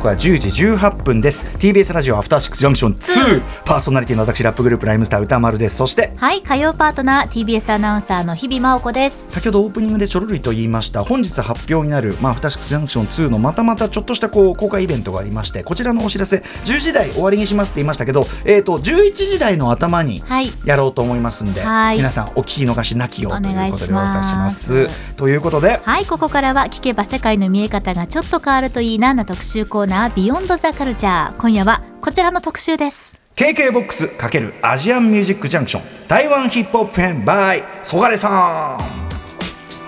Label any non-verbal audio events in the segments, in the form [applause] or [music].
刻は10時18分です。TBS ラジオアフターシックスジャンクション2パーソナリティの私ラップグループライムスター歌丸です。そしてはい火曜パートナー TBS アナウンサーの日々真央子です。先ほどオープニングでちょろりと言いました本日発表になる、まあ、アフターシックスジャンクション2のまたまたちょっとしたこう公開イベントがありましてこちらのお知らせ10時台終わりにしますって言いましたけど、えー、と11時台の頭にはい。やろうと思いますんで、はい。皆さんお聞き逃しなきようといいうことでおします。渡しします。ということではいここからは聞けば世界の見え方がちょっと変わるといいなな特集コーナービヨンドザカルチャー今夜はこちらの特集です。KK ボックス×アジアンミュージックジャンクション台湾ヒップホップ編 by ソガレさん。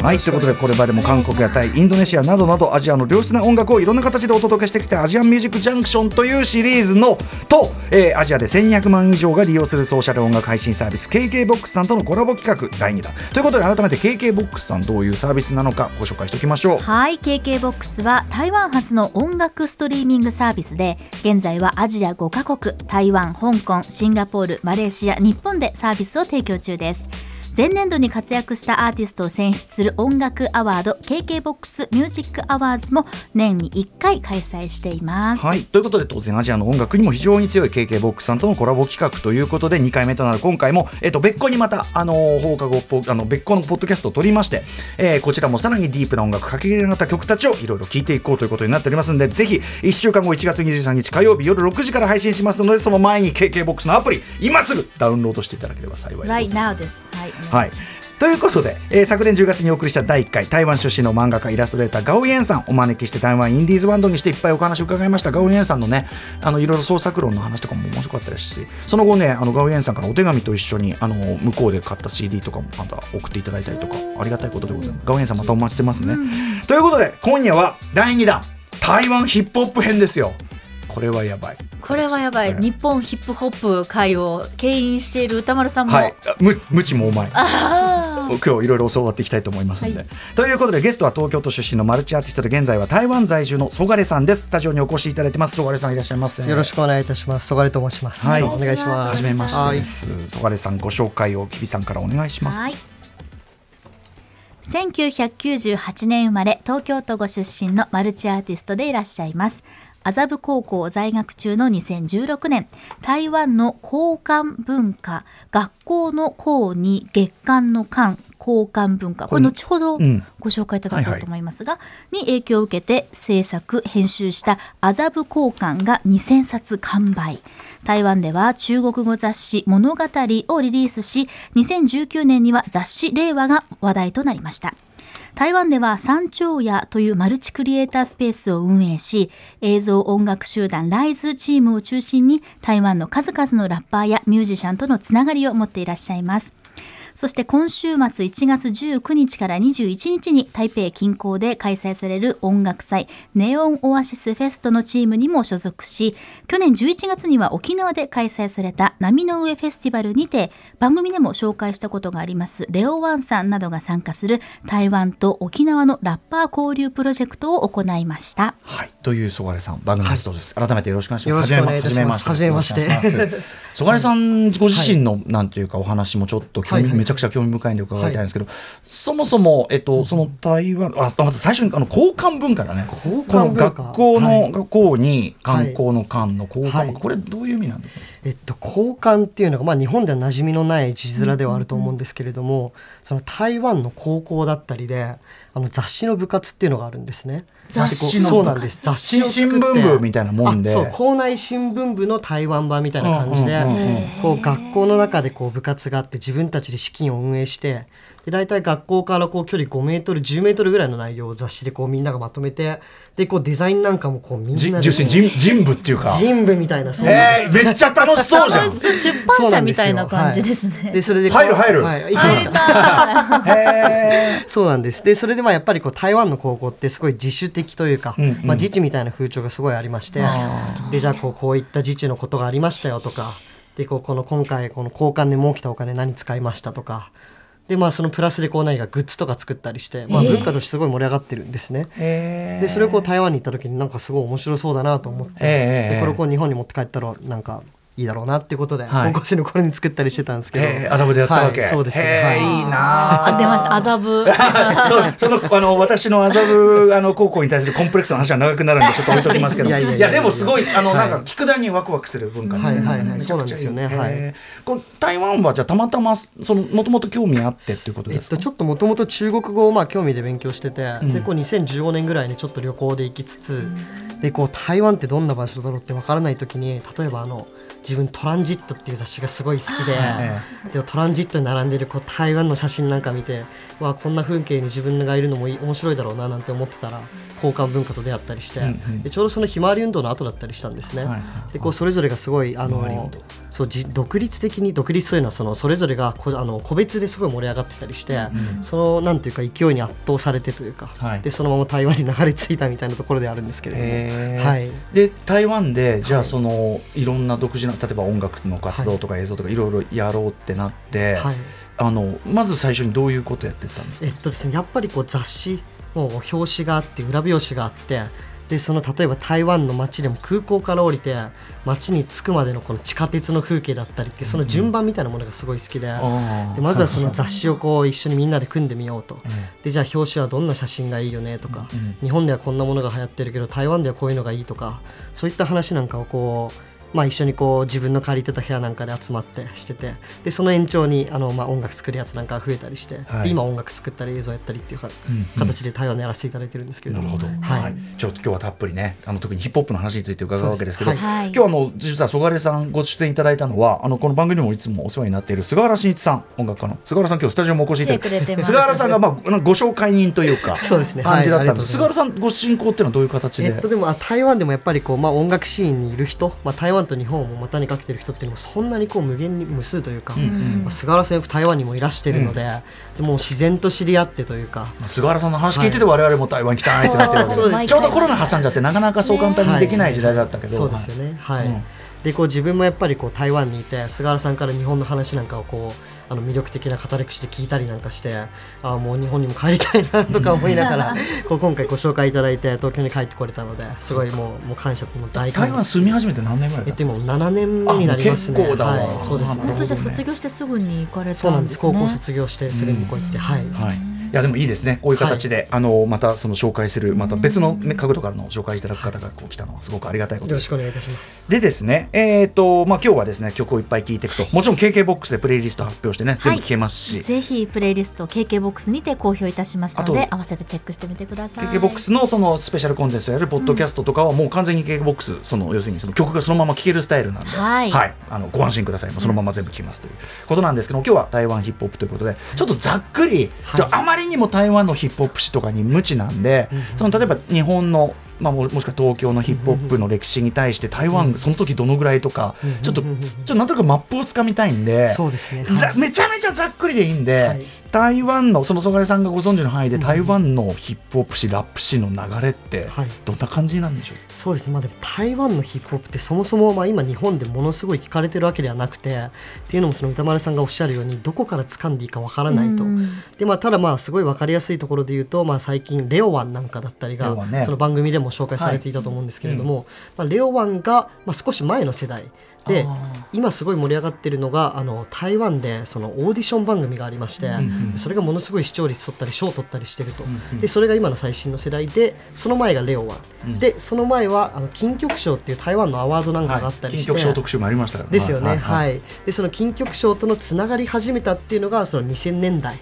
はいということでこれまでも韓国やタイインドネシアなどなどアジアの良質な音楽をいろんな形でお届けしてきたアジアンミュージックジャンクションというシリーズのと、えーアジアで1200万以上が利用するソーシャル音楽配信サービス KK ボックスさんとのコラボ企画第2弾。ということで改めて KK ボックスさんどういうサービスなのかご紹介しておきましょう。はい KKBOX は台湾発の音楽ストリーミングサービスで現在はアジア5カ国台湾香港シンガポールマレーシア日本でサービスを提供中です。前年度に活躍したアーティストを選出する音楽アワード KKBOX ミュージックアワーズも年に1回開催しています、はい、ということで当然アジアの音楽にも非常に強い KK ボックスさんとのコラボ企画ということで2回目となる今回も、えっと別個にまた、あのー放課後ポあの別個のポッドキャストを取りまして、えーこちらもさらにディープな音楽かけ入れた曲たちをいろいろ聴いていこうということになっておりますのでぜひ1週間後1月23日火曜日夜6時から配信しますのでその前に KK ボックスのアプリ今すぐダウンロードしていただければ幸いでござい Right now です。はい、はい。ということで、えー昨年10月にお送りした第1回台湾出身の漫画家イラストレーターガオイエンさんお招きして台湾インディーズバンドにしていっぱいお話を伺いました。ガオイエンさんのねあのいろいろ創作論の話とかも面白かったですしその後ねあのガオイエンさんからお手紙と一緒にあの向こうで買った CD とかもまた送っていただいたりとかありがたいことでございます。ガオイエンさんまたお待ちしてますね、ということで今夜は第2弾台湾ヒップホップ編ですよこれはやばい。これはやばい、日本ヒップホップ界を牽引している歌丸さんも、はい、あむ無知もお前。あ今日いろいろ教わっていきたいと思いますので、はい。ということでゲストは東京都出身のマルチアーティストで現在は台湾在住のソガレさんです。スタジオにお越しいただいてます。ソガレさんいらっしゃいませ。よろしくお願いいたします。ソガレと申します。はいお願いします。はじめましてはいです。ソガレさんご紹介をきびさんからお願いします。はい。1998年生まれ東京都ご出身のマルチアーティストでいらっしゃいます麻布高校在学中の2016年台湾の交換文化学校の校に月間の間交換文化。これ後ほどうん。ご紹介いただこうと思いますが、に影響を受けて制作編集した麻布交換が2000冊完売。台湾では中国語雑誌「物語」をリリースし2019年には雑誌「令和」が話題となりました台湾では三丁屋というマルチクリエイタースペースを運営し映像音楽集団ライズチームを中心に台湾の数々のラッパーやミュージシャンとのつながりを持っていらっしゃいます。そして今週末1月19日から21日に台北近郊で開催される音楽祭ネオンオアシスフェストのチームにも所属し去年11月には沖縄で開催された波の上フェスティバルにて番組でも紹介したことがありますレオワンさんなどが参加する台湾と沖縄のラッパー交流プロジェクトを行いました。はい、というソガレさん番組ゲストです、改めてよろしくお願いします。よろしくお願いいたします。はじめましてはじめまして。よろしくお願いしますソガレさんご自身の、なんていうかお話もちょっと興味、はいはいめちゃくちゃ興味深いんで伺いたいんですけど、そもそも、えっと、その台湾あまず最初にあの交換文化だね。この学校の、はい。学校に観光の間の交換、はいこれどういう意味なんですか、えっと、交換っていうのが、まあ、日本では馴染みのない字面ではあると思うんですけれども、その台湾の高校だったりであの雑誌の部活っていうのがあるんですね。雑誌のそうなんです。雑誌新聞部みたいなもんで。あそう校内新聞部の台湾版みたいな感じで、こう学校の中でこう部活があって自分たちで資金を運営してで大体学校からこう距離5メートル10メートルぐらいの内容を雑誌でこうみんながまとめてでこうデザインなんかもこうみんなで。人人部っていうか。人部みたいなそうなんです。えー、めっちゃ楽しそうじゃん。出版社みたいな感じです。ね。でそれで入る入る。はい、行きます。かへそうなんです。でそれでまあやっぱりこう台湾の高校ってすごい自主的というか、んうん。まあ、自治みたいな風潮がすごいありましてでじゃあこうこういった自治のことがありましたよとかでこうこの今回この交換で儲けたお金何使いましたとかでまあそのプラスでこう何かグッズとか作ったりして、まあ、文化としてすごい盛り上がってるんですね。えでそれをこう台湾に行った時になんかすごい面白そうだなと思って、ええ。でこれをこう日本に持って帰ったらなんかいいだろうなってことで、はい。高校生の頃に作ったりしてたんですけど、へー麻布でやったわけ、はいそうですね、はい。いいなあ出ました。麻布。[laughs] そうそのあの私の麻布あの高校に対するコンプレックスの話は長くなるんでちょっと置いときますけど。[laughs] いやいやいやでもすごいあの、はい。なんか聞くだにワクワクする文化ですね、はいはいはい。そうなんですよね。はい。この台湾はじゃあたまたまそのもともと興味あってっていうことえっと、ですか、ちょっともともと中国語をまあ興味で勉強してて、でこう2015年ぐらいにちょっと旅行で行きつつ、でこう台湾ってどんな場所だろうってわからない時に例えばあの自分「トランジット」っていう雑誌がすごい好きで,、えでトランジットに並んでるこう台湾の写真なんか見てわこんな風景に自分がいるのもいい面白いだろうななんて思ってたら交換文化と出会ったりして、でちょうどそのひまわり運動の後だったりしたんですね。はいはい。でこうそれぞれがすごいあの動。そうじ独立的に独立というのはそのそれぞれがこあの個別ですごい盛り上がってたりして、そのなんていうか勢いに圧倒されてというか、はい。でそのまま台湾に流れ着いたみたいなところであるんですけれども、はい、で台湾でじゃあその、い、ろんな独自な例えば音楽の活動とか映像とかいろいろやろうってなって、はい。あのまず最初にどういうことやってたんですか？えっとですねやっぱりこう雑誌もう表紙があって裏表紙があってでその例えば台湾の街でも空港から降りて街に着くまでのこの地下鉄の風景だったりってその順番みたいなものがすごい好きで,、あー。でまずはその雑誌をこう一緒にみんなで組んでみようと、えでじゃあ表紙はどんな写真がいいよねとか、日本ではこんなものが流行ってるけど台湾ではこういうのがいいとかそういった話なんかをこうまあ、一緒にこう自分の借りてた部屋なんかで集まってしててでその延長にあの、まあ、音楽作るやつなんかが増えたりして、はい。で今音楽作ったり映像やったりっていうか、うんうん形で台湾でやらせていただいてるんですけれど。もなるほど、はい。はい、ちょっと今日はたっぷりね。あの特にヒップホップの話について伺うわけですけどはい。今日あの実は曽我根さんご出演いただいたのはあのこの番組にもいつもお世話になっている菅原慎一さん音楽家の菅原さん今日スタジオもお越しい。ただい来て菅原さんが、まあ、ご紹介人というかそうですね。感じだったんはいです、菅原さんご進行っていうのはどういう形で、えっと、でもあ台湾でもやっぱりこう、まあ、音楽シーンにいる人、まあ、台湾と日本を股にかけてる人っていうのもそんなにこう無限に無数というか、まあ、菅原さんよく台湾にもいらしてるので,、でもう自然と知り合ってというか。菅原さんの話聞いてて我々も台湾行きたいってなってるわけで、ちょうどコロナ挟んじゃってなかなかそう簡単にできない時代だったけど、そうですよね。はい、うんでこう自分もやっぱりこう台湾にいて菅原さんから日本の話なんかをこうあの魅力的な語り口で聞いたりなんかしてああもう日本にも帰りたいなとか思いながら [laughs] こう今回ご紹介いただいて東京に帰ってこれたのですごいもうもう感謝ともう大台湾住み始めて何年ぐらいえっとですか？今7年目になりますね。あもう結構だわ。はいそうですね。なるほど私は卒業してすぐに行かれたんですね。高校卒業してすぐにこうやって、はい、はい、いやでもいいですね、こういう形で、あのまたその紹介する、また別の、ね、角度からの紹介いただく方がこう来たのは、すごくありがたいことです。よろしく。お願いいたします。でですね、えーとまあ、今日はですね曲をいっぱい聴いていくと、もちろん KKBOX でプレイリスト発表してね、全部聴けますし、ぜひプレイリスト KKBOX にて公表いたしますので合わせてチェックしてみてください。KKBOX のそのスペシャルコンテンツやるポッドキャストとかは、もう完全に KKBOX、その要するにその曲がそのまま聴けるスタイルなんで、はい。あのご安心ください、もうそのまま全部聴きますということなんですけど、今日は台湾ヒップホップということで、ちょっとざっくり、はい。じゃああまりにも台湾のヒップホップ史とかに無知なんで、その例えば日本のまあ、ももしくは東京のヒップホップの歴史に対して台湾その時どのぐらいとかちょっとつちょっとなんとなくマップをつかみたいんでそうですね。ざめちゃめちゃざっくりでいいんで、はい。台湾のその曽我さんがご存知の範囲で台湾のヒップホップ史ラップ史の流れってはい。どんな感じなんでしょう？そうですね、まあ、でも台湾のヒップホップってそもそもまあ今日本でものすごい聞かれてるわけではなくてっていうのもその歌丸さんがおっしゃるようにどこから掴んでいいかわからないと。うん。で、まあ、ただまあすごい分かりやすいところで言うと、まあ、最近レオワンなんかだったりが、ね。その番組でも紹介されていたと思うんですけれども、まあ、レオワンがまあ少し前の世代であ今すごい盛り上がってるのがあの台湾でそのオーディション番組がありまして、んそれがものすごい視聴率取ったり賞取ったりしてると、でそれが今の最新の世代でその前がレオワン、でその前はあの金曲賞っていう台湾のアワードなんかがあったりして、金曲賞特集もありましたですよね、はいいでその金曲賞とのつながり始めたっていうのがその2000年代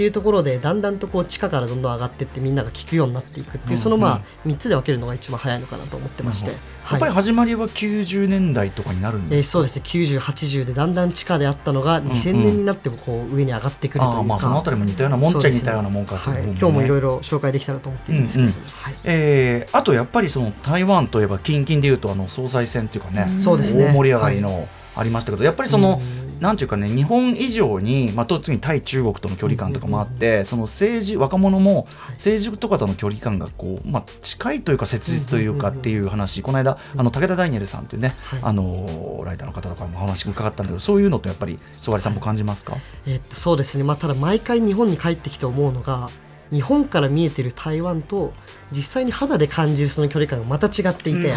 っていうところでだんだんとこう地下からどんどん上がっていってみんなが聞くようになっていくっていう、そのまあ3つで分けるのが一番早いのかなと思ってまして、やはいっぱり始まりは90年代とかになるんえーですそうですね。9080でだんだん地下であったのが2000年になってもこう上に上がってくるというか、ああまあそのあたりも似たようなもんっちゃ似たようなもんかそうですね。はい、今日もいろいろろ紹介できたらと思っているんですけれども、うんうん。はい。えーあとやっぱりその台湾といえば近々でいうとあの総裁選っていうかね、そうですね。大盛り上がりのありましたけど、やっぱりその、なんていうかね日本以上に、まあ、特に対中国との距離感とかもあって、その政治若者も政治とかとの距離感がこう、まあ、近いというか切実というかっていう話、この間あの武田ダニエルさんというね、はい。あのライターの方とかもお話伺ったんだけどそういうのとやっぱり曽我さんも感じますか、えーっとそうですね、まあ、ただ毎回日本に帰ってきて思うのが日本から見えてる台湾と実際に肌で感じるその距離感がまた違っていて、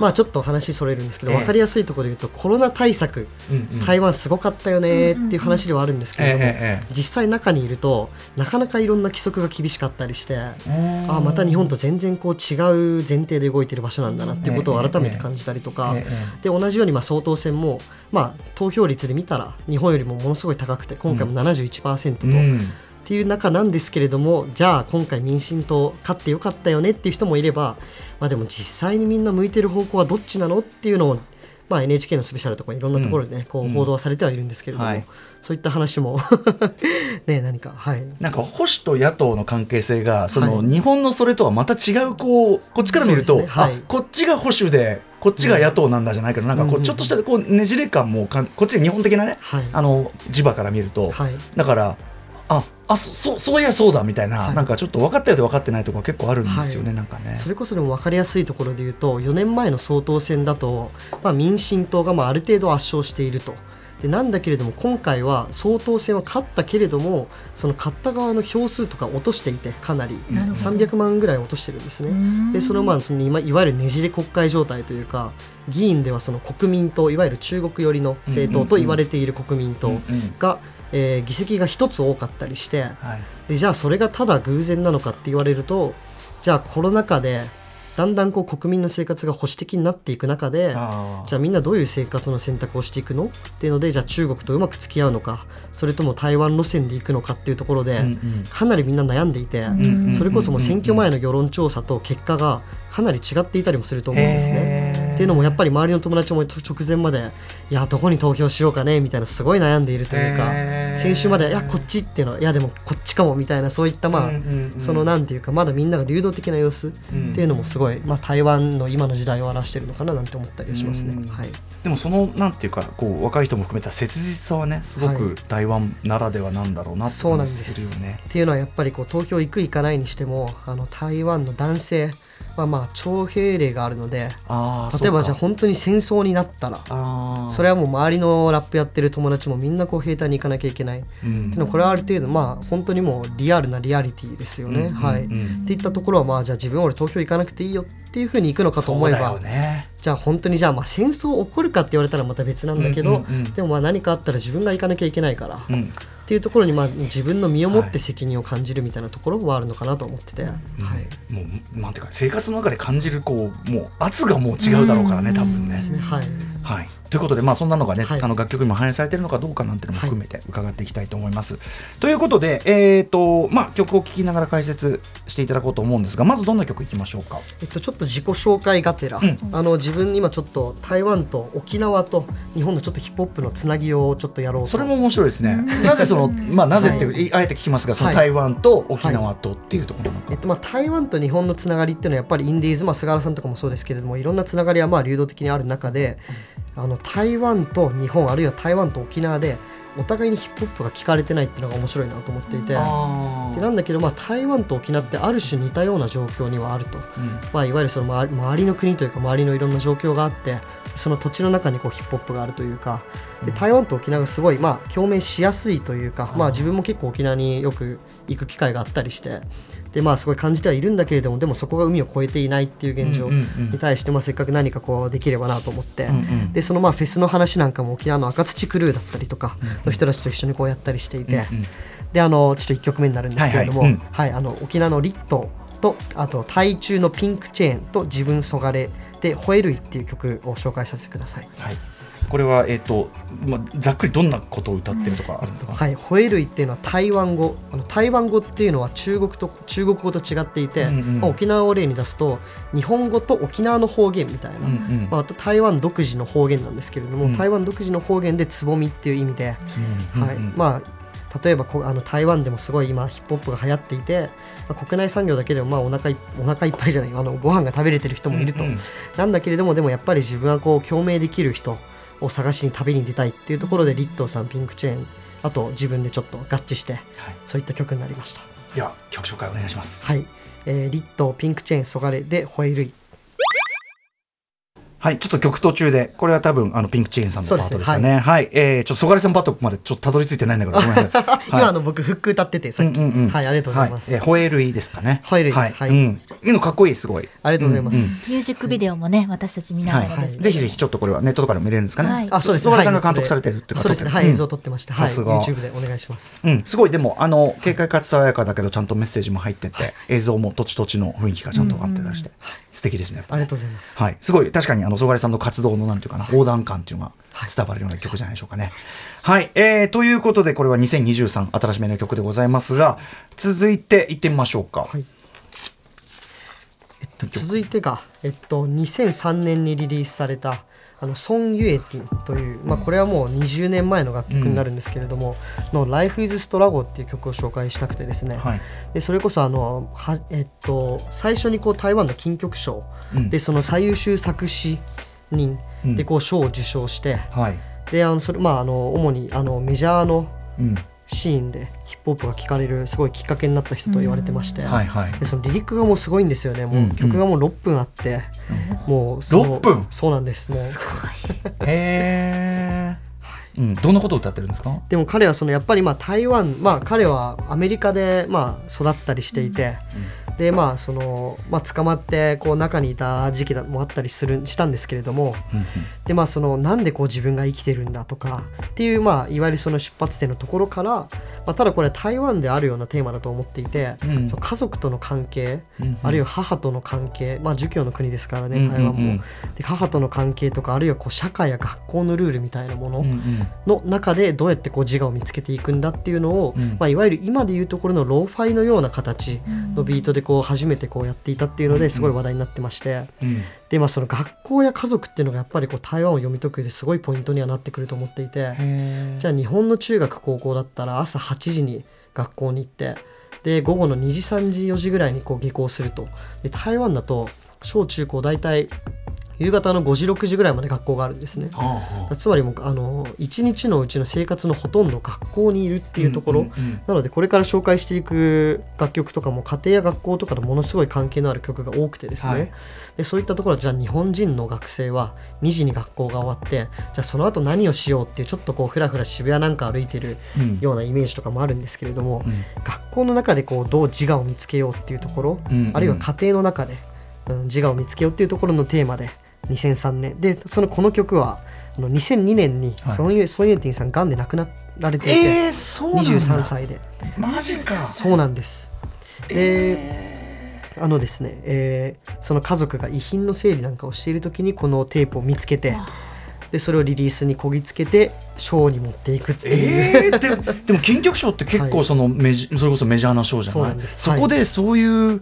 まあちょっと話それるんですけど、ええ。分かりやすいところで言うとコロナ対策、台湾すごかったよねっていう話ではあるんですけれども、ええええ実際中にいるとなかなかいろんな規則が厳しかったりして、あまた日本と全然こう違う前提で動いてる場所なんだなっていうことを改めて感じたりとか、ええで同じようにまあ総統選も、まあ、投票率で見たら日本よりもものすごい高くて今回も71%と。うんっていう中なんですけれどもじゃあ今回民進党勝ってよかったよねっていう人もいれば、まあ、でも実際にみんな向いてる方向はどっちなのっていうのを、まあ、NHK のスペシャルとかいろんなところでね、こう報道はされてはいるんですけれども、はい。そういった話も [laughs] ね何かはい。なんか保守と野党の関係性がその、はい。日本のそれとはまた違うこうこっちから見ると、ね。はい。あこっちが保守でこっちが野党なんだじゃないけど、なんかこううん。ちょっとしたこうねじれ感もかんこっちが日本的なね、はい。あの磁場から見ると、はい。だからああそそうそういやそうだみたいな、はいなんかちょっと分かったようで分かってないところ結構あるんですよね、なんかね。それこそでも分かりやすいところで言うと4年前の総統選だと、まあ、民進党がまあある程度圧勝していると。でなんだけれども今回は総統選は勝ったけれどもその勝った側の票数とか落としていてかなりなるほど300万ぐらい落としてるんですね。でそのまあその今いわゆるねじれ国会状態というか議員ではその国民党いわゆる中国寄りの政党と言われている国民党うんが、えー議席が一つ多かったりして、はい。でじゃあそれがただ偶然なのかって言われるとじゃあコロナ禍でだんだんこう国民の生活が保守的になっていく中でじゃあみんなどういう生活の選択をしていくのっていうのでじゃあ中国とうまく付き合うのかそれとも台湾路線で行くのかっていうところで、うんうん。かなりみんな悩んでいて、んうんそれこそもう選挙前の世論調査と結果がかなり違っていたりもすると思うんですね。っていうのもやっぱり周りの友達も直前までいやどこに投票しようかねみたいなすごい悩んでいるというか先週までいやこっちっていうのはいやでもこっちかもみたいなそういったまあ、うんうんうんそのなんていうかまだみんなが流動的な様子っていうのもすごい、まあ、台湾の今の時代を表してるのかななんて思ったりはしますね。うんはい。でもそのなんていうかこう若い人も含めた切実さはねすごはくい。台湾ならではなんだろうなってそうなん感じです。するよね。っていうのはやっぱりこう投票行く行かないにしてもあの台湾の男性はまあ徴兵令があるので例えばじゃあ本当に戦争になったらそれはもう周りのラップやってる友達もみんなこう兵隊に行かなきゃいけない。うん。でもこれはある程度まあ本当にもうリアルなリアリティですよね。うんはい。うん。うんっていったところはまあじゃあ自分は俺投票行かなくていいよっていうふうに行くのかと思えば、ね。じゃあ本当にじゃあまあ戦争起こるかって言われたらまた別なんだけど、うんうんうん。でもまあ何かあったら自分が行かなきゃいけないから、っうんていうところにまあ自分の身をもっはいて責任を感じるみたいなところはあるのかなと思ってて、はい。もうなんていうか生活の中で感じるこうもう圧がもう違うだろうからね多分ね。はい。はい、ということで、まあ、そんなのがね、はい。あの楽曲にも反映されているのかどうかなんていうのも含めて伺っていきたいと思います。ということで、えーとまあ、曲を聴きながら解説していただこうと思うんですがまずどんな曲いきましょうか？えっと、ちょっと自己紹介がてら、ん。あの自分今ちょっと台湾と沖縄と日本のちょっとヒップホップのつなぎをちょっとやろうと。それも面白いですね。なぜその、まあ、なぜっていう、あえて聞きますが、そのはい。台湾と沖縄とっていうところなのか。えっとまあ、台湾と日本のつながりっていうのはやっぱりインディーズ、まあ、菅原さんとかもそうですけれどもいろんなつながりはまあ流動的にある中で、あの台湾と日本あるいは台湾と沖縄でお互いにヒップホップが聞かれてないっていうのが面白いなと思っていて。あでなんだけど、まあ、台湾と沖縄ってある種似たような状況にはあると、うん。まあ、いわゆるその周り周りの国というか周りのいろんな状況があってその土地の中にこうヒップホップがあるというか。で台湾と沖縄がすごい、まあ、共鳴しやすいというか、まあ、自分も結構沖縄によく行く機会があったりしてで、まあ、すごい感じてはいるんだけれどもでもそこが海を越えていないっていう現状に対して、まあ、せっかく何かこうできればなと思って、うんうんでそのまあフェスの話なんかも沖縄の赤土クルーだったりとかの人たちと一緒にこうやったりしていて。うんうん。であのちょっと1曲目になるんですけれども、沖縄のリットとあと台中のピンクチェーンと自分そがれで「吠えるい」っていう曲を紹介させてください。はい、これは、えーとまあ、ざっくりどんなことを歌ってるとかあるんですか、はい、吠えるいっていうのは台湾語。あの台湾語っていうのは中国と中国語と違っていて、うんうん。まあ、沖縄を例に出すと日本語と沖縄の方言みたいな、うんうん。まあ、台湾独自の方言なんですけれども、うん。台湾独自の方言でつぼみっていう意味で、はい。うんうん。まあ例えばこあの台湾でもすごい今ヒップホップが流行っていて、まあ、国内産業だけでもまあお腹いお腹いっぱいじゃないあのご飯が食べれてる人もいると、うんうん。なんだけれどもでもやっぱり自分はこう共鳴できる人を探しに旅に出たいっていうところでリットーさんピンクチェーンあと自分でちょっと合致してはい、そういった曲になりました。では曲紹介お願いします。はい、えーリットーピンクチェーンそがれで吠えるいはい、ちょっと曲途中で、これは多分、あの、ピンクチェーンさんのパートですかね。はい、えー、ちょっと、ソガレさんパートまでちょっとたどり着いてないんだけど、ごめんなさい。[laughs] 今あの僕フック歌っててさっき、うんうんうん。はいありがとうございます、はえーホエールイですかね。ホエールイです。はい。はい。うん。いいのかっこいい、すごい。ありがとうございます、ミュージックビデオもね、私たち見ながらです、ぜひぜひ、ちょっとこれはネットとかでも見れるんですかね。はい。あそうです。ソガレさんがはい。監督されてるってことで。すね。はい、うん映像撮ってました。はい。さすが。YouTube でお願いします。うん、すごい。でもあの軽快かつ爽やかだけどちゃんとメッセージも入ってて、映像も土地土地の雰囲気がちゃんとあってたりして、素敵ですねありがとうございます。はい、すごい確かにあの曽我さんの活動のなんていうかな横断感っていうのがはい。伝わるような曲じゃないでしょうかね。はい、えー、ということでこれは2023新しめの曲でございますが続いていってみましょうか。はい。えっと、続いてが、えっと、2003年にリリースされたあのソン・ユエティンという、まあ、これはもう20年前の楽曲になるんですけれども、の「Life is Struggle」っていう曲を紹介したくてですね、はい。でそれこそあのは、えっと、最初にこう台湾の金曲賞うん。でその最優秀作詞人うん。でこう賞を受賞して、はい。であのそれまああの主にあのメジャーのうんシーンでヒップホップが聴かれるすごいきっかけになった人と言われてまして、はいはい。でそのリリックがもうすごいんですよね。もうんう曲がもう6分あって、もうその6分？そうなんですもう [laughs] へえ、うん、どんなことを歌ってるんですか？でも彼はそのやっぱりまあ台湾。まあ彼はアメリカでまあ育ったりしていて、でまあそのまあ捕まってこう中にいた時期もあったりするしたんですけれども、うんうん。でまあそのなんでこう自分が生きてるんだとかっていうまあいわゆるその出発点のところから、まあ、ただこれ台湾であるようなテーマだと思っていて、うん。家族との関係、うんうん。あるいは母との関係まあ儒教の国ですからね台湾も、で母との関係とかあるいはこう社会や学校のルールみたいなものの中でどうやってこう自我を見つけていくんだっていうのを、うん。まあ、いわゆる今でいうところのローファイのような形のビートでこう初めてこうやっていたっていうのですごい話題になってまして。うん。でまあその学校や家族っていうのがやっぱりこう台湾を読み解く上ですごいポイントにはなってくると思っていてへじゃあ日本の中学高校だったら朝8時に学校に行ってで午後の2時3時4時ぐらいにこう下校すると。で台湾だと小中高大体夕方の5時6時ぐらいまで学校があるんですね。はあつまりもうあの1日のうちの生活のほとんど学校にいるっていうところ、なのでこれから紹介していく楽曲とかも家庭や学校とかとものすごい関係のある曲が多くてですね、はい。でそういったところはじゃあ日本人の学生は2時に学校が終わってじゃあその後何をしようっていうちょっとこうふらふら渋谷なんか歩いてるうん。ようなイメージとかもあるんですけれども、ん。学校の中でこうどう自我を見つけようっていうところ、うんうん。あるいは家庭の中で、うん、自我を見つけようっていうところのテーマで2003年でそのこの曲はあの2002年にはい。ソン・ユソン・ユンティンさんがんで亡くなられていて、えー、そうなんだ。23歳で。マジか。そうなんです。で、あのですね、えーその家族が遺品の整理なんかをしている時にこのテープを見つけてでそれをリリースにこぎつけてショーに持っていくっていう、えー、ででも [laughs] 金曲賞って結構そのメジ、それこそメジャーな賞じゃなないんです。そこでそういうい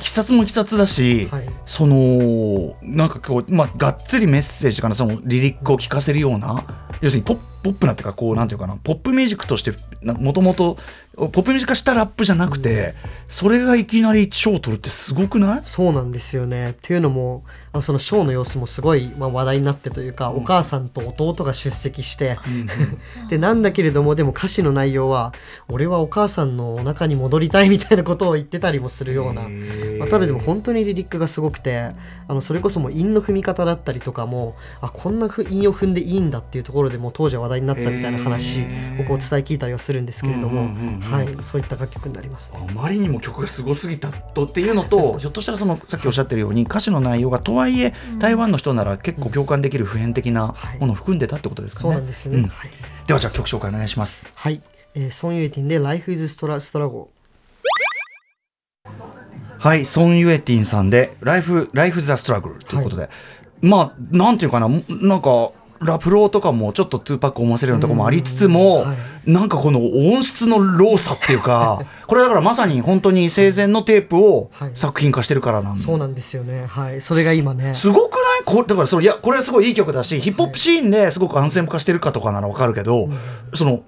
きさつもいきさつだし、はい。そのなんかこう、まあ、がっつりメッセージかなそのリリックを聞かせるような要するにポッポップなっていうかこうなんていうかなポップミュージックとしてもともとポップミュージック化したラップじゃなくて、それがいきなり賞を取るってすごくない？そうなんですよね。っていうのもあのそのショーの様子もすごい、まあ、話題になってというか、お母さんと弟が出席して、[laughs] でなんだけれどもでも歌詞の内容は「俺はお母さんのお腹に戻りたい」みたいなことを言ってたりもするような、まあ、ただでも本当にリリックがすごくてあのそれこそもう韻の踏み方だったりとかもあこんなふ韻を踏んでいいんだっていうところでもう当時は話題になったみたいな話をこう伝え聞いたりはするんですけれども、はい、そういった楽曲になりますね。あまりにも曲がすごすぎたとっていうのとひょっとしたらそのさっきおっしゃってるように歌詞の内容がとはいえ台湾の人なら結構共感できる普遍的なものを含んでたってことですかね。そうなんですよね、うん。はい。ではじゃあ曲紹介お願いします。はい、えー、ソン・ユエティンで「Life is Stra- Struggle はい、ソン・ユエティンさんで「Life, Life's a Struggle」ということで、まあなんていうかな。なんかラップフローとかもちょっとトゥーパックを思わせるようなところもありつつも、はいなんかこの音質の raw さっていうかこれだからまさに本当に生前のテープをはい。作品化してるからなん」そうなんですよね。はい。それが今ね。すごくない？これだからそのいやこれはすごいいい曲だしヒップホップシーンですごくアンセム化してるかとかならわかるけど、その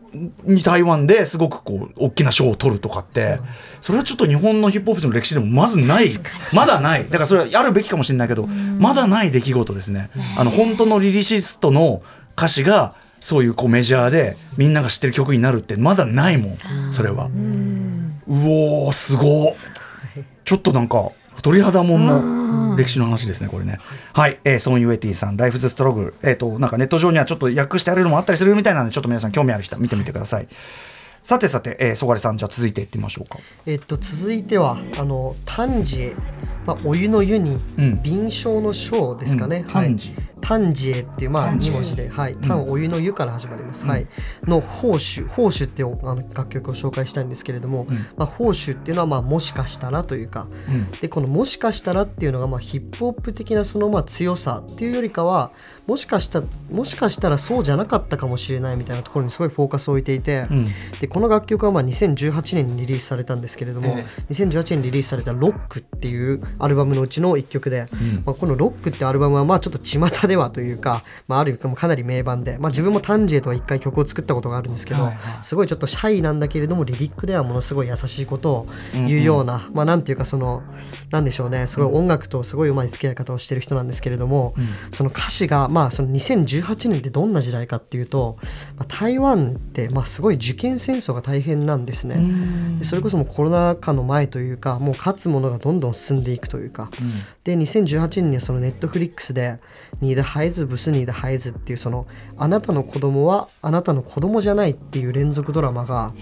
台湾ですごくこう大きな賞を取るとかってそれはちょっと日本のヒップホップの歴史でもまずない。まだない。だからそれはやるべきかもしれないけどまだない出来事ですね。あの本当のリリシストの歌詞がそういうこうメジャーでみんなが知ってる曲になるってまだないもんそれは。うおーすごっ。ちょっとなんか鳥肌もんの歴史の話ですねこれね。はい、えー、ソン・ユエティンさん「 Life's a Struggle」えっ、となんかネット上にはちょっと訳してあるのもあったりするみたいなのでちょっと皆さん興味ある人は見てみてください。さてさて、えー、曽我さんじゃあ続いていってみましょうか。えっと続いてはあの丹治、まあ、お湯の湯にうん。敏捷の章ですかね、うん。はい丹治丹治へっていうまあ丹治2文字で、はい、丹お湯の湯から始まります、はい、の宝珠宝珠っていうあの楽曲を紹介したいんですけれども、まあ、宝珠っていうのはまあもしかしたらというか、でこのもしかしたらっていうのがまあヒップホップ的なそのまあ強さっていうよりかはもしかしたもしかしたらそうじゃなかったかもしれないみたいなところにすごいフォーカスを置いていて、ん。でこの楽曲はまあ2018年にリリースされたんですけれども、2018年にリリースされた「ロック」っていうアルバムのうちの1曲で、まあ、この「ロック」ってアルバムはまあちょっと巷ではというか、まあ、ある意味かなり名盤で、まあ、自分もタンジェとは一回曲を作ったことがあるんですけど、はいはいすごいちょっとシャイなんだけれどもリリックではものすごい優しいことを言うような、まあなんていうかそのなんでしょうね。すごい音楽とすごいうまい付き合い方をしてる人なんですけれども、その歌詞がまあその2018年ってどんな時代かっていうと、まあ、台湾ってまあすごい受験戦争が大変なんですね。でそれこそもうコロナ禍の前というかもう勝つものがどんどん進んでいくというか、で2018年にはそのネットフリックスで「ニーダハイズブスニーダハイズ」っていうその「あなたの子供はあなたの子供じゃない」っていう連続ドラマが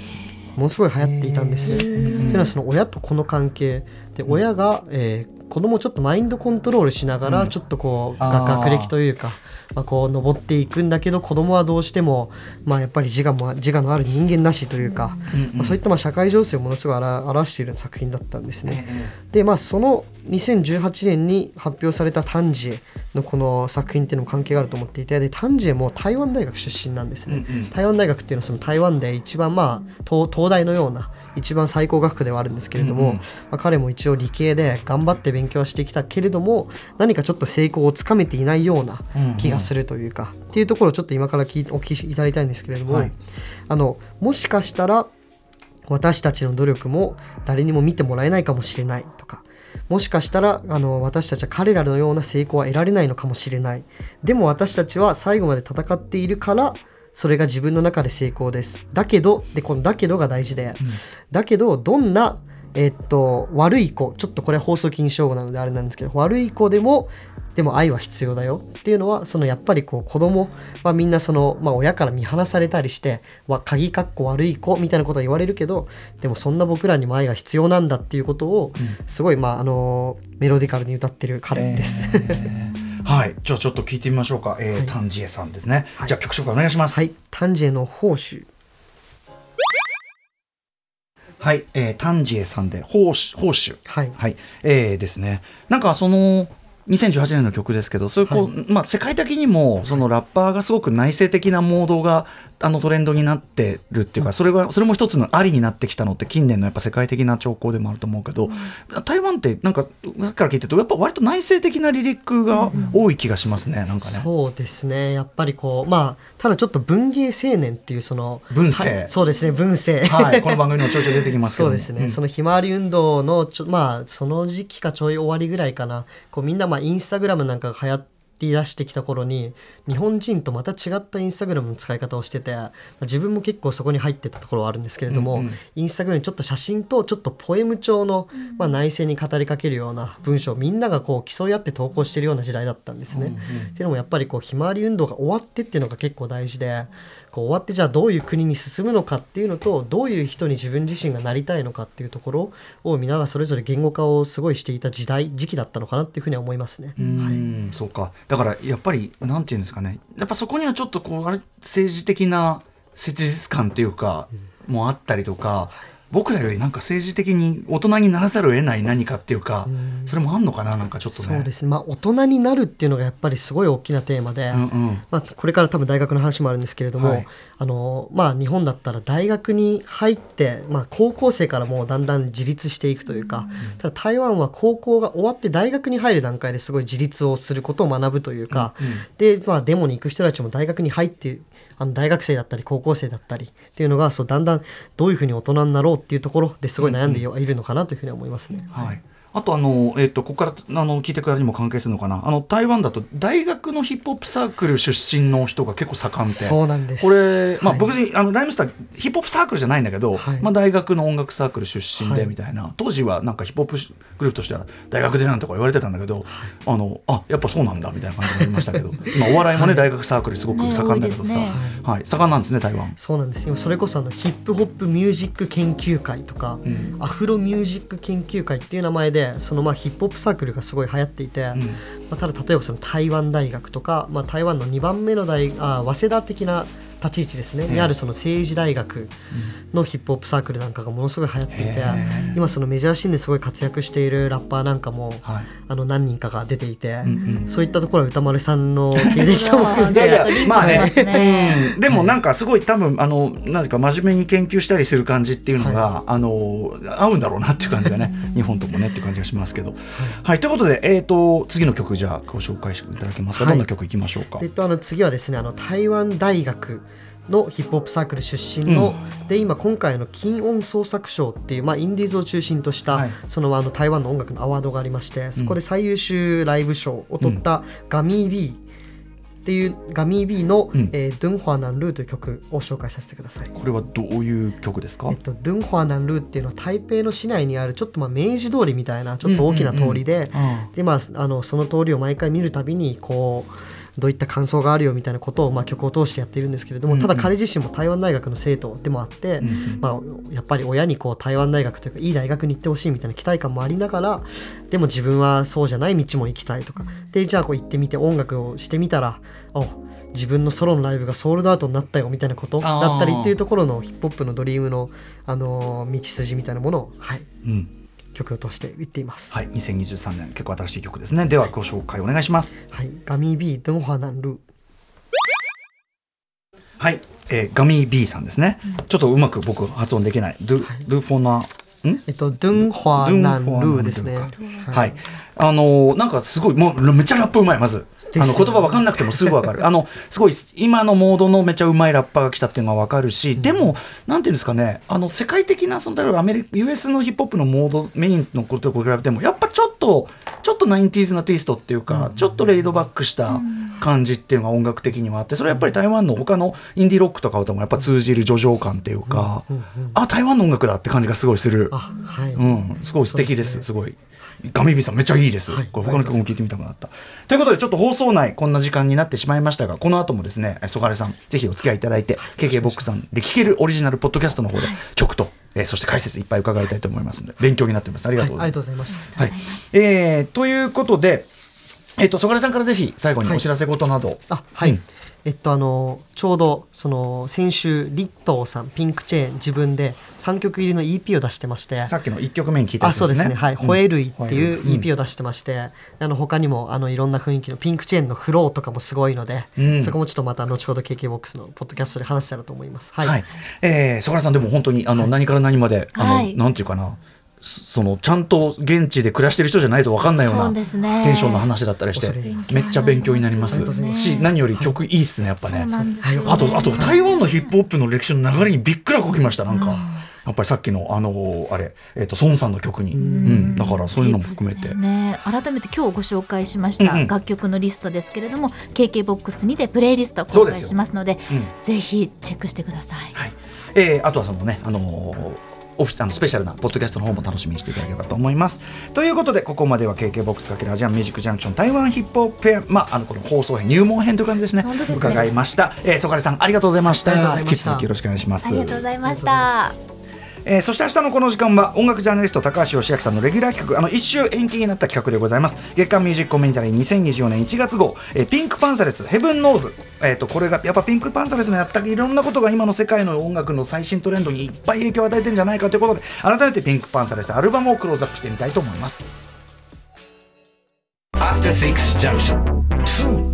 ものすごい流行っていたんですね。っていうのはその親と子の関係で親が、えー子供をちょっとマインドコントロールしながらちょっとこう、学歴というか、まあ、こう登っていくんだけど子供はどうしても、まあ、やっぱり自我も自我のある人間なしというか、まあ、そういったまあ社会情勢をものすごい表表している作品だったんですね。でまあその2018年に発表されたタンジエのこの作品っていうのも関係があると思っていてでタンジエも台湾大学出身なんですね。台湾大学っていうのはその台湾で一番まあ東東大のような一番最高学府ではあるんですけれども、まあ、彼も一応理系で頑張って勉強はしてきたけれども何かちょっと成功をつかめていないような気がするというか、っていうところをちょっと今から聞いお聞きいただきたいんですけれども、はい。あのもしかしたら私たちの努力も誰にも見てもらえないかもしれないとかもしかしたらあの私たちは彼らのような成功は得られないのかもしれない。でも私たちは最後まで戦っているからそれが自分の中で成功です。だけどでこの「だけど」が大事で、だけどどんなえっと悪い子ちょっとこれは放送禁止用語なのであれなんですけど悪い子でもでも愛は必要だよ。っていうのはそのやっぱりこう子供はみんなその、まあ、親から見放されたりしてわ鍵かっこ悪い子みたいなことは言われるけどでもそんな僕らにも愛が必要なんだっていうことをすごい、まあ、あのメロディカルに歌ってる彼です。はい。じゃあちょっと聞いてみましょうか、えー、丹治エさんですね、じゃあ曲紹介お願いします。はい、タンジェの宝珠はい、えー、丹治エさんで報酬報酬。はい。はい、えー、ですね。なんかその2018年の曲ですけどそういうこう、まあ、世界的にもそのラッパーがすごく内省的なモードがあのトレンドになってるっていうか、それがそれも一つのありになってきたのって近年のやっぱ世界的な兆候でもあると思うけど、台湾ってなんかさっきから聞いてるとやっぱ割と内省的なリリックが多い気がしますね、なんかね。そうですね。やっぱりこうまあただちょっと文芸青年っていうその文青はいそうですね文青はい、この番組にもちょいちょい出てきますけど。[laughs] そうですね、そのひまわり運動のちょまあその時期かちょい終わりぐらいかな。こうみんなまあインスタグラムなんかが流行り出してきた頃に日本人とまた違ったインスタグラムの使い方をしてて、まあ自分も結構そこに入ってったところはあるんですけれども、インスタグラムにちょっと写真とちょっとポエム調の、まあ、内政に語りかけるような文章をみんながこう競い合って投稿してるような時代だったんですね。っていうのもやっぱりこうひまわり運動が終わってっていうのが結構大事でこう終わってじゃあどういう国に進むのかっていうのとどういう人に自分自身がなりたいのかっていうところを皆がそれぞれ言語化をすごいしていた時代時期だったのかなっていうふうには思いますね。うん、そうか。だからやっぱりなんていうんですかね。やっぱそこにはちょっとこうあれ政治的な切実感っていうか、もあったりとか僕らよりなんか政治的に大人にならざるを得ない何かっていうか、それもあんのかななんかちょっとね。そうですね。まあ大人になるっていうのがやっぱりすごい大きなテーマで、うんうん。まあ、これから多分大学の話もあるんですけれども、はい。あのまあ、日本だったら大学に入って、まあ、高校生からもうだんだん自立していくというか、ただ台湾は高校が終わって大学に入る段階ですごい自立をすることを学ぶというか、で、まあ、デモに行く人たちも大学に入ってあの大学生だったり高校生だったりっていうのがそうだんだんどういうふうに大人になろうっていうところですごい悩んでいるのかなというふうには思いますね。はいあとあの、えっとここからあの聞いてくれにも関係するのかな？あの台湾だと大学のヒップホップサークル出身の人が結構盛んで。そうなんです。これ、まあ、はい。僕あのライムスターヒップホップサークルじゃないんだけど、はい。まあ、大学の音楽サークル出身はい。でみたいな、当時はなんかヒップホップグループとしては大学でなんとか言われてたんだけど、あのあやっぱそうなんだみたいな感じになりましたけど。[laughs] 今お笑いもね、大学サークルすごく盛んだけどさ、ねね。はい、盛んなんですね台湾。そうなんです。よそれこそあのヒップホップミュージック研究会とか、アフロミュージック研究会っていう名前でそのまあヒップホップサークルがすごい流行っていて、まあ、ただ例えばその台湾大学とか、まあ、台湾の2番目の大あ早稲田的な立ち位置ですね、にあるその政治大学のヒップホップサークルなんかがものすごい流行っていて、へ今そのメジャーシーンですごい活躍しているラッパーなんかも、はい。あの何人かが出ていて、そういったところは歌丸さんの経歴とも含めまあねでもなん。かすごい多分あのなん。か真面目に研究したりする感じっていうのが、あの合うん。だろうなっていう感じがね日本ともねっていう感じがしますけど。はい、ということで、えー、と次の曲じゃあご紹介していただけますか、はいどん。な曲いきましょうか。えっと、あの次はですねあの台湾大学のヒップホップサークル出身の、で今今回の金音創作賞っていう、まあ、インディーズを中心とした、はい。そのあの台湾の音楽のアワードがありましてそこで最優秀ライブ賞を取ったガミー B っていうガミー B の「ん。えードゥン・ホアナン・ルー」という曲を紹介させてください。これはどういう曲ですか、えっと、ドゥン・ホアナン・ルーっていうのは台北の市内にあるちょっとまあ明治通りみたいなちょっと大きな通りで、でまあ、あのその通りを毎回見るたびにこうどういった感想があるよみたいなことを、まあ、曲を通してやっているんですけれども、ただ彼自身も台湾大学の生徒でもあって、まあ、やっぱり親にこう台湾大学というかいい大学に行ってほしいみたいな期待感もありながらでも自分はそうじゃない道も行きたいとか。でじゃあこう行ってみて音楽をしてみたらお自分のソロのライブがソールドアウトになったよみたいなことだったりっていうところのヒップホップのドリームの、あのー道筋みたいなものを、はい、うん曲を通して言っています。はい、2023年結構新しい曲ですね。ではご紹介お願いします。はい、ガミービードンファナンルーはい、えーガミー B さんですね。ちょっとうまく僕発音できない。ドゥ、ドゥフォナん？えっと、ドゥンファナンルーですね。はい。あのーなんかすごい、もうめっちゃラップうまい、まず。あの言葉わかんなくてもすぐわかる。あの、すごい、今のモードのめっちゃうまいラッパーが来たっていうのがわかるし、でも、なんていうんですかね、あの、世界的な、その、例えばアメリカ、US のヒップホップのモード、メインのことと比べても、やっぱちょっと、ちょっと 90s なテイストっていうか、ちょっとレイドバックした感じっていうのが音楽的にはあって、それはやっぱり台湾の他のインディーロックとか歌もやっぱ通じる叙情感っていうか、あ、台湾の音楽だって感じがすごいする。あ、はい。うん、すごい素敵です、すごい。ガミビさんめっちゃいいです。はいこれ他の曲も聴いてみたくなった。ということでちょっと放送内こんな時間になってしまいましたが、この後もですね、ソガレさんぜひお付き合いいただいて、KK ボックさんで聴けるオリジナルポッドキャストの方で曲と、えーそして解説いっぱい伺いたいと思いますので、勉強になっております。ありがとうございます。りがとうございました。はい。えー、ということで、えっ、と、ソガレさんからぜひ最後にお知らせ事など。あ、はい。うんえっと、あの、ちょうど、その、先週、リットーさん、ピンクチェーン、自分で3曲入りの EP を出してまして、さっきの1曲目に聞いたやあつそうですね、はい、ホエルイっていううん EP を出してまして、あの他にもあのいろんな雰囲気のピンクチェーンのフローとかもすごいので、うん。そこもちょっとまた後ほど KKBOX のポッドキャストで話せたらと思います。はい、はい、えー、ソガラさんでも本当にあの、何から何まであの、はい。なんていうかなそそのちゃんと現地で暮らしてる人じゃないと分かんないようそなテンションの話だったりしてめっちゃ勉強になります。し何より曲いいっすねやっぱね。あとあと台湾のヒップホップの歴史の流れにびっくらこきましたなんか。やっぱりさっきのあのあれ、えっと孫さんの曲に、うん、だからそういうのも含めて、ね、改めて今日ご紹介しました楽曲のリストですけれども、KKBOX にてプレイリストを公開しますのでうん。ぜひチェックしてください。はい。えーあとはそのね、あのーオフィスあのスペシャルなポッドキャストの方も楽しみにしていただければと思います。ということで、ここまでは KKBOX× アジアンミュージックジャンクション台湾ヒップホップフェア、まあ、あのこの放送編、入門編という感じですね、ね伺いました。えー、 Sogareさん。ありがとうございました引き続きよろしくお願いします。ありがとうございました。えー、そして明日のこの時間は音楽ジャーナリスト高橋芳朗さんのレギュラー企画あの1週延期になった企画でございます。月刊ミュージックコメンタリー2024年1月号、えー、 PinkPantheress。Heaven Knows、えーと、これがやっぱピンクパンサレスのやったいろんなことが今の世界の音楽の最新トレンドにいっぱい影響を与えてんじゃないかということで改めてピンクパンサレスアルバムをクローズアップしてみたいと思います。After Six Junction 2